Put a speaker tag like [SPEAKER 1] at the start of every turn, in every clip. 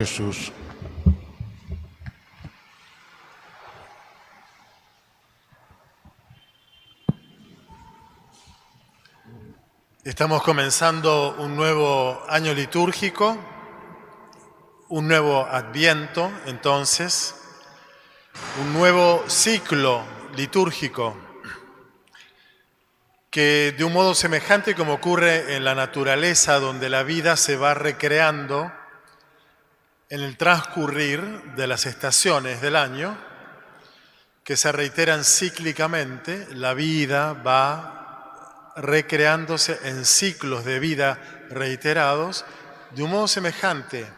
[SPEAKER 1] Jesús.
[SPEAKER 2] Estamos comenzando un nuevo año litúrgico, un nuevo adviento, entonces, un nuevo ciclo litúrgico que de un modo semejante como ocurre en la naturaleza, donde la vida se va recreando en el transcurrir de las estaciones del año, que se reiteran cíclicamente, la vida va recreándose en ciclos de vida reiterados, de un modo semejante,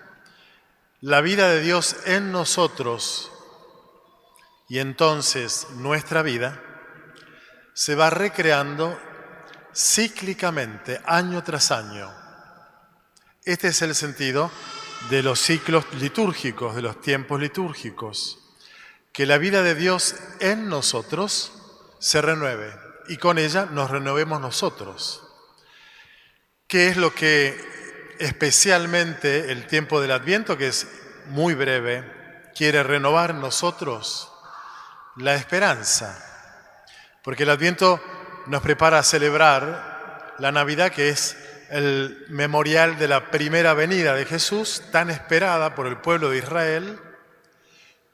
[SPEAKER 2] la vida de Dios en nosotros y entonces nuestra vida se va recreando cíclicamente, año tras año. Este es el sentido de los ciclos litúrgicos, de los tiempos litúrgicos, que la vida de Dios en nosotros se renueve y con ella nos renovemos nosotros. ¿Qué es lo que especialmente el tiempo del Adviento, que es muy breve, quiere renovar en nosotros? La esperanza. Porque el Adviento nos prepara a celebrar la Navidad, que es el memorial de la primera venida de Jesús, tan esperada por el pueblo de Israel,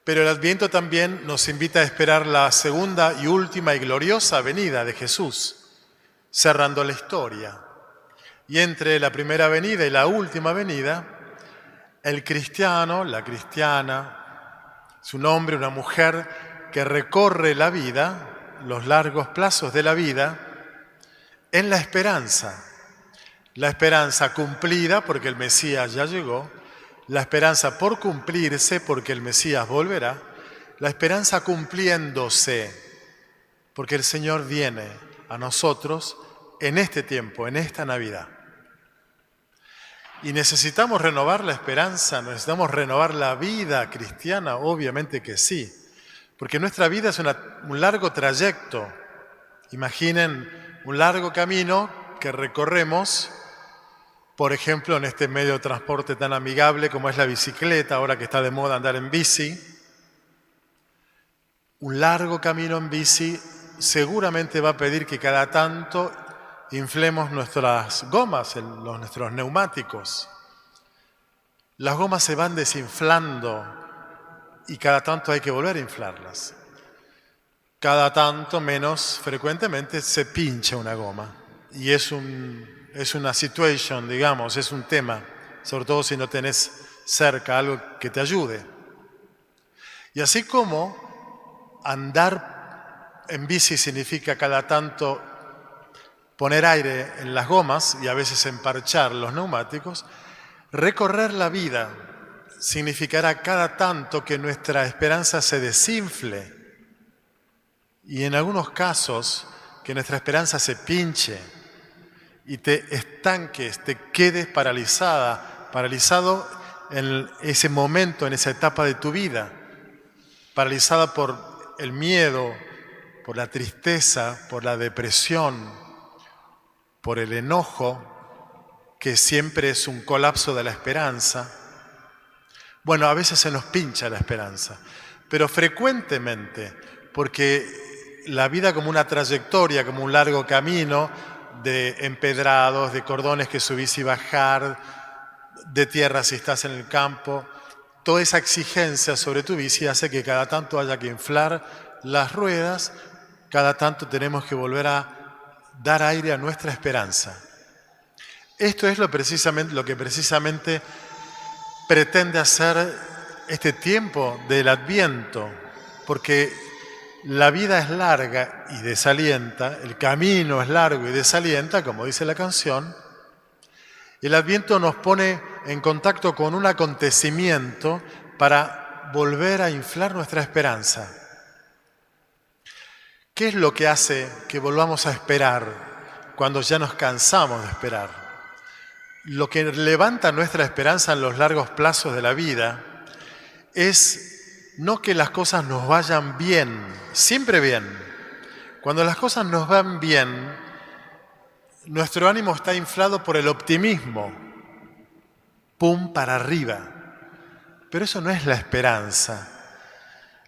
[SPEAKER 2] pero el Adviento también nos invita a esperar la segunda y última y gloriosa venida de Jesús, cerrando la historia. Y entre la primera venida y la última venida, el cristiano, la cristiana, su nombre, una mujer que recorre la vida, los largos plazos de la vida, en la esperanza la esperanza cumplida porque el Mesías ya llegó, la esperanza por cumplirse porque el Mesías volverá, la esperanza cumpliéndose porque el Señor viene a nosotros en este tiempo, en esta Navidad. Y necesitamos renovar la esperanza, necesitamos renovar la vida cristiana, obviamente que sí, porque nuestra vida es un largo trayecto. Imaginen un largo camino que recorremos por ejemplo, en este medio de transporte tan amigable como es la bicicleta, ahora que está de moda andar en bici, un largo camino en bici seguramente va a pedir que cada tanto inflemos nuestras gomas, nuestros neumáticos. Las gomas se van desinflando y cada tanto hay que volver a inflarlas. Cada tanto, menos frecuentemente, se pincha una goma y es un es una situation, digamos, es un tema, sobre todo si no tenés cerca algo que te ayude. Y así como andar en bici significa cada tanto poner aire en las gomas y a veces emparchar los neumáticos, recorrer la vida significará cada tanto que nuestra esperanza se desinfle y en algunos casos que nuestra esperanza se pinche y te estanques, te quedes paralizada, paralizado en ese momento, en esa etapa de tu vida, paralizada por el miedo, por la tristeza, por la depresión, por el enojo, que siempre es un colapso de la esperanza. Bueno, a veces se nos pincha la esperanza, pero frecuentemente, porque la vida como una trayectoria, como un largo camino, de empedrados, de cordones que subís y bajar, de tierra si estás en el campo. Toda esa exigencia sobre tu bici hace que cada tanto haya que inflar las ruedas, cada tanto tenemos que volver a dar aire a nuestra esperanza. Esto es lo, precisamente, lo que precisamente pretende hacer este tiempo del adviento, porque la vida es larga y desalienta, el camino es largo y desalienta, como dice la canción, el adviento nos pone en contacto con un acontecimiento para volver a inflar nuestra esperanza. ¿Qué es lo que hace que volvamos a esperar cuando ya nos cansamos de esperar? Lo que levanta nuestra esperanza en los largos plazos de la vida es no que las cosas nos vayan bien, siempre bien. Cuando las cosas nos van bien, nuestro ánimo está inflado por el optimismo, pum para arriba. Pero eso no es la esperanza.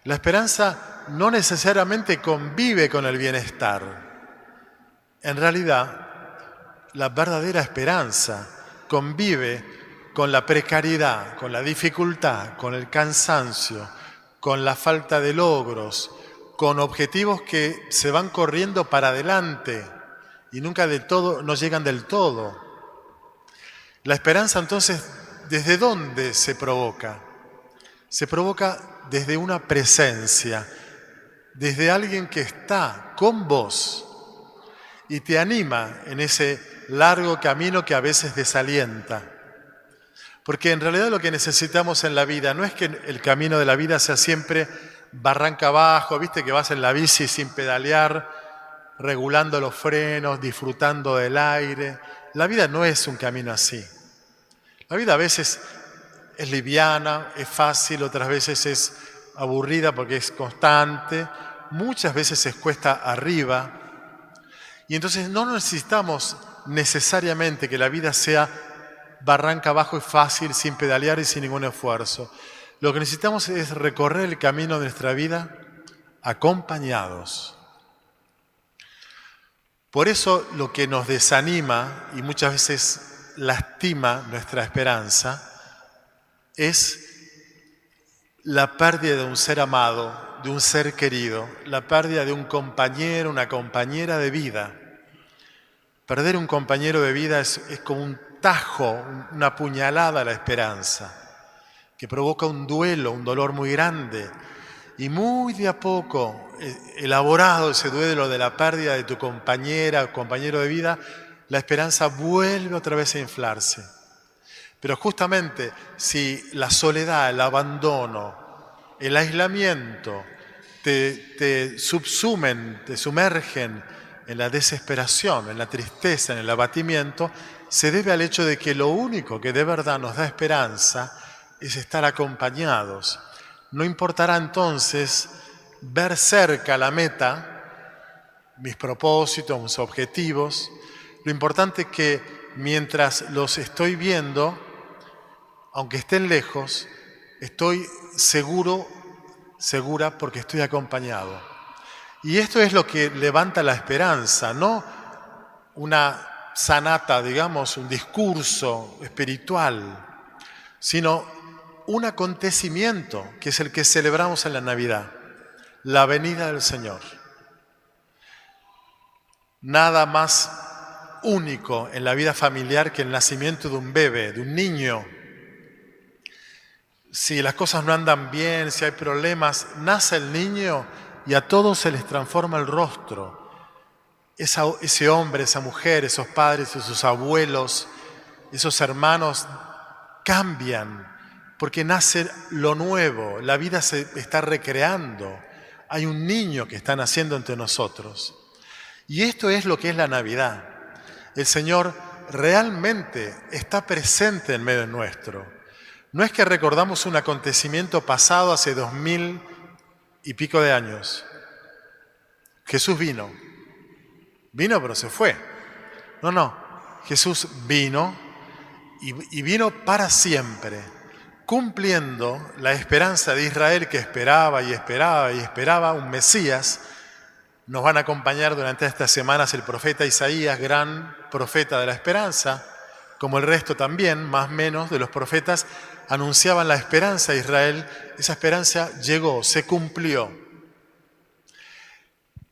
[SPEAKER 2] La esperanza no necesariamente convive con el bienestar. En realidad, la verdadera esperanza convive con la precariedad, con la dificultad, con el cansancio, con la falta de logros, con objetivos que se van corriendo para adelante y nunca del todo, no llegan del todo. La esperanza entonces, ¿desde dónde se provoca? Se provoca desde una presencia, desde alguien que está con vos y te anima en ese largo camino que a veces desalienta. Porque en realidad lo que necesitamos en la vida no es que el camino de la vida sea siempre barranca abajo, viste que vas en la bici sin pedalear, regulando los frenos, disfrutando del aire. La vida no es un camino así. La vida a veces es liviana, es fácil, otras veces es aburrida porque es constante, muchas veces es cuesta arriba. Y entonces no necesitamos necesariamente que la vida sea barranca abajo y fácil, sin pedalear y sin ningún esfuerzo. Lo que necesitamos es recorrer el camino de nuestra vida acompañados. Por eso lo que nos desanima y muchas veces lastima nuestra esperanza es la pérdida de un ser amado, de un ser querido, la pérdida de un compañero, una compañera de vida. Perder un compañero de vida es, como un tajo, una puñalada a la esperanza, que provoca un duelo, un dolor muy grande. Y muy de a poco, eh, elaborado ese duelo de la pérdida de tu compañera o compañero de vida, la esperanza vuelve otra vez a inflarse. Pero justamente si la soledad, el abandono, el aislamiento te, te subsumen, te sumergen en la desesperación, en la tristeza, en el abatimiento, se debe al hecho de que lo único que de verdad nos da esperanza es estar acompañados. No importará entonces ver cerca la meta, mis propósitos, mis objetivos. Lo importante es que mientras los estoy viendo, aunque estén lejos, estoy seguro, segura porque estoy acompañado. Y esto es lo que levanta la esperanza, no una sanata, digamos, un discurso espiritual, sino un acontecimiento que es el que celebramos en la Navidad, la venida del Señor. Nada más único en la vida familiar que el nacimiento de un bebé, de un niño si las cosas no andan bien, si hay problemas, nace el niño y a todos se les transforma el rostro. Ese hombre, esa mujer, esos padres, esos abuelos, esos hermanos cambian porque nace lo nuevo, la vida se está recreando. Hay un niño que está naciendo entre nosotros. Y esto es lo que es la Navidad. El Señor realmente está presente en medio nuestro. No es que recordamos un acontecimiento pasado hace dos mil y pico de años. Jesús vino. Vino pero se fue. No, no. Jesús vino y, vino para siempre, cumpliendo la esperanza de Israel que esperaba y esperaba y esperaba un Mesías. Nos van a acompañar durante estas semanas el profeta Isaías, gran profeta de la esperanza, como el resto también, más menos, de los profetas, anunciaban la esperanza a Israel, esa esperanza llegó, se cumplió.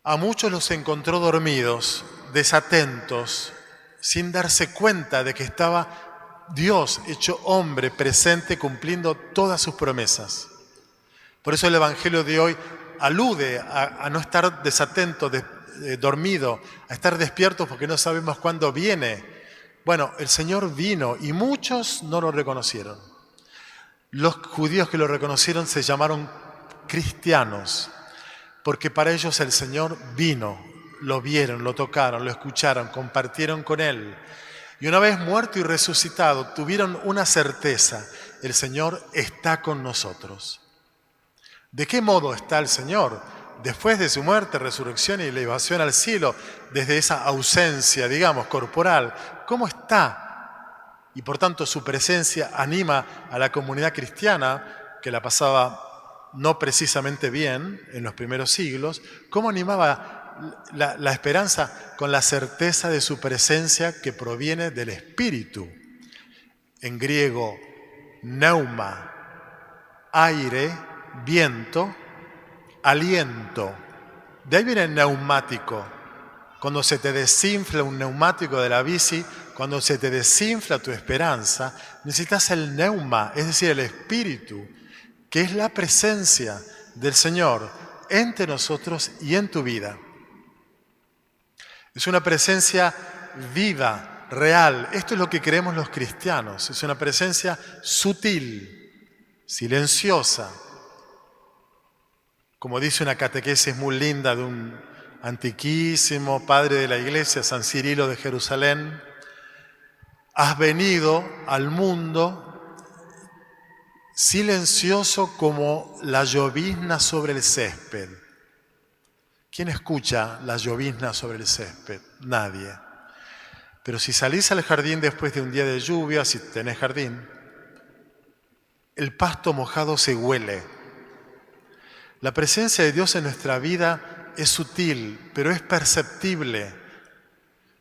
[SPEAKER 2] A muchos los encontró dormidos, desatentos, sin darse cuenta de que estaba Dios hecho hombre presente cumpliendo todas sus promesas. Por eso el Evangelio de hoy alude a, no estar desatento, dormido, a estar despiertos porque no sabemos cuándo viene. Bueno, el Señor vino y muchos no lo reconocieron. Los judíos que lo reconocieron se llamaron cristianos, porque para ellos el Señor vino, lo vieron, lo tocaron, lo escucharon, compartieron con Él. Y una vez muerto y resucitado, tuvieron una certeza, el Señor está con nosotros. ¿De qué modo está el Señor? Después de su muerte, resurrección y elevación al cielo, desde esa ausencia, digamos, corporal, ¿cómo está y por tanto su presencia anima a la comunidad cristiana que la pasaba no precisamente bien en los primeros siglos, cómo animaba la, esperanza con la certeza de su presencia que proviene del Espíritu. En griego, neuma, aire, viento, aliento. De ahí viene el neumático. Cuando se te desinfla un neumático de la bici, cuando se te desinfla tu esperanza, necesitas el neuma, es decir, el espíritu, es la presencia del Señor entre nosotros y en tu vida. Es una presencia viva, real. Esto es lo que creemos los cristianos. Es una presencia sutil, silenciosa. Como dice una catequesis muy linda de un antiquísimo padre de la iglesia, San Cirilo de Jerusalén, has venido al mundo silencioso como la llovizna sobre el césped. ¿Quién escucha la llovizna sobre el césped? Nadie. Pero si salís al jardín después de un día de lluvia, si tenés jardín, el pasto mojado se huele. La presencia de Dios en nuestra vida es sutil, pero es perceptible.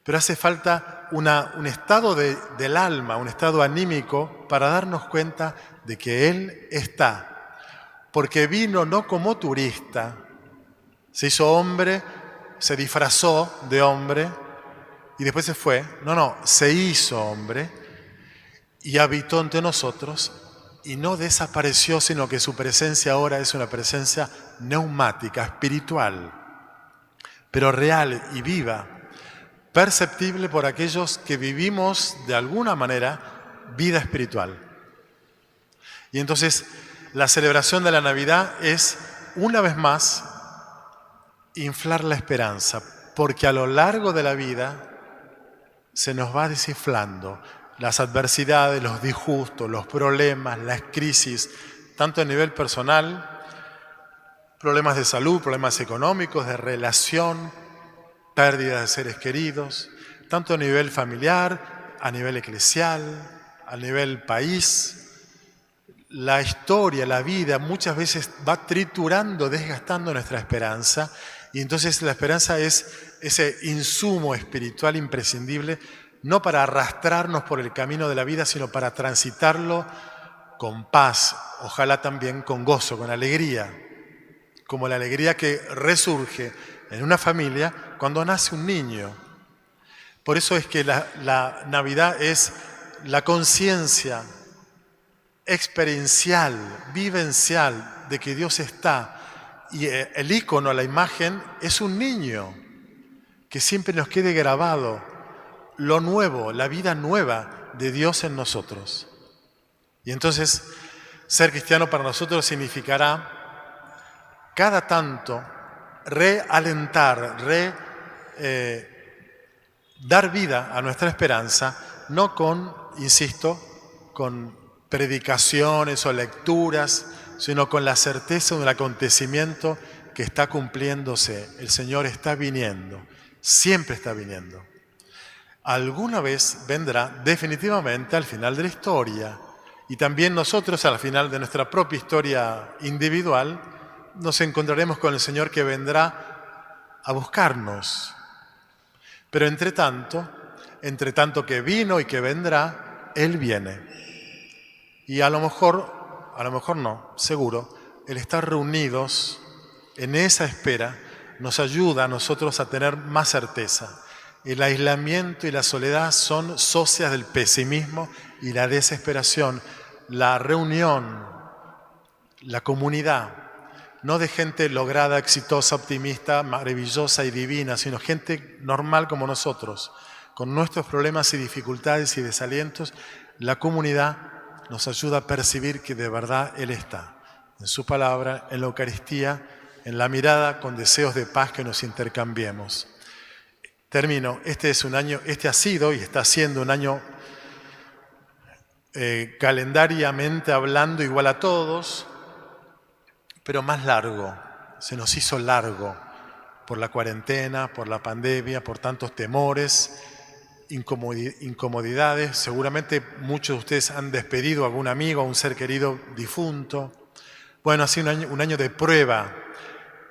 [SPEAKER 2] Pero hace falta un estado del alma, un estado anímico para darnos cuenta de que Él está. Porque vino no como turista, se hizo hombre, se disfrazó de hombre y después se fue. No, no, se hizo hombre y habitó entre nosotros y no desapareció, sino que su presencia ahora es una presencia neumática, espiritual, pero real y viva, perceptible por aquellos que vivimos de alguna manera vida espiritual. Y entonces la celebración de la Navidad es, una vez más, inflar la esperanza, porque a lo largo de la vida se nos va desinflando las adversidades, los disgustos, los problemas, las crisis, tanto a nivel personal, problemas de salud, problemas económicos, de relación, pérdida de seres queridos, tanto a nivel familiar, a nivel eclesial, a nivel país. La historia, la vida muchas veces va triturando, desgastando nuestra esperanza y entonces la esperanza es ese insumo espiritual imprescindible no para arrastrarnos por el camino de la vida, sino para transitarlo con paz, ojalá también con gozo, con alegría, como la alegría que resurge en una familia cuando nace un niño. Por eso es que la, Navidad es la conciencia experiencial, vivencial de que Dios está. Y eh, el icono, la imagen, es un niño que siempre nos quede grabado lo nuevo, la vida nueva de Dios en nosotros. Y entonces ser cristiano para nosotros significará cada tanto realentar, re, eh, dar vida a nuestra esperanza, no con, insisto, con predicaciones o lecturas, sino con la certeza de un acontecimiento que está cumpliéndose. El Señor está viniendo, siempre está viniendo alguna vez vendrá definitivamente al final de la historia. Y también nosotros al final de nuestra propia historia individual nos encontraremos con el Señor que vendrá a buscarnos. Pero entre tanto, entre tanto que vino y que vendrá, Él viene. Y a lo mejor, a lo mejor no, seguro, el estar reunidos en esa espera nos ayuda a nosotros a tener más certeza el aislamiento y la soledad son socias del pesimismo y la desesperación. La reunión, la comunidad, no de gente lograda, exitosa, optimista, maravillosa y divina, sino gente normal como nosotros, con nuestros problemas y dificultades y desalientos, la comunidad nos ayuda a percibir que de verdad Él está, en su palabra, en la Eucaristía, en la mirada con deseos de paz que nos intercambiemos. Termino. Este es un año, este ha sido y está siendo un año eh, calendariamente hablando igual a todos, pero más largo. Se nos hizo largo por la cuarentena, por la pandemia, por tantos temores, incomodidades. Seguramente muchos de ustedes han despedido a algún amigo, a un ser querido difunto. Bueno, ha sido un año, un año de prueba,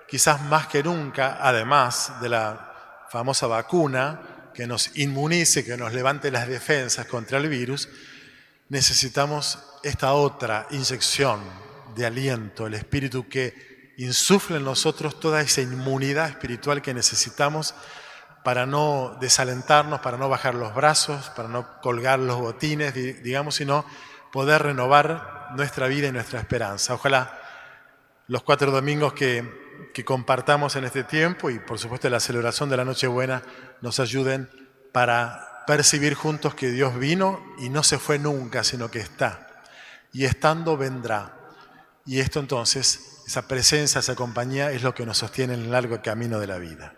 [SPEAKER 2] quizás más que nunca, además de la famosa vacuna que nos inmunice, que nos levante las defensas contra el virus, necesitamos esta otra inyección de aliento, el Espíritu que insufle en nosotros toda esa inmunidad espiritual que necesitamos para no desalentarnos, para no bajar los brazos, para no colgar los botines, digamos, sino poder renovar nuestra vida y nuestra esperanza. Ojalá los cuatro domingos que, que compartamos en este tiempo y por supuesto la celebración de la Nochebuena nos ayuden para percibir juntos que Dios vino y no se fue nunca, sino que está. Y estando vendrá. Y esto entonces, esa presencia, esa compañía es lo que nos sostiene en el largo camino de la vida.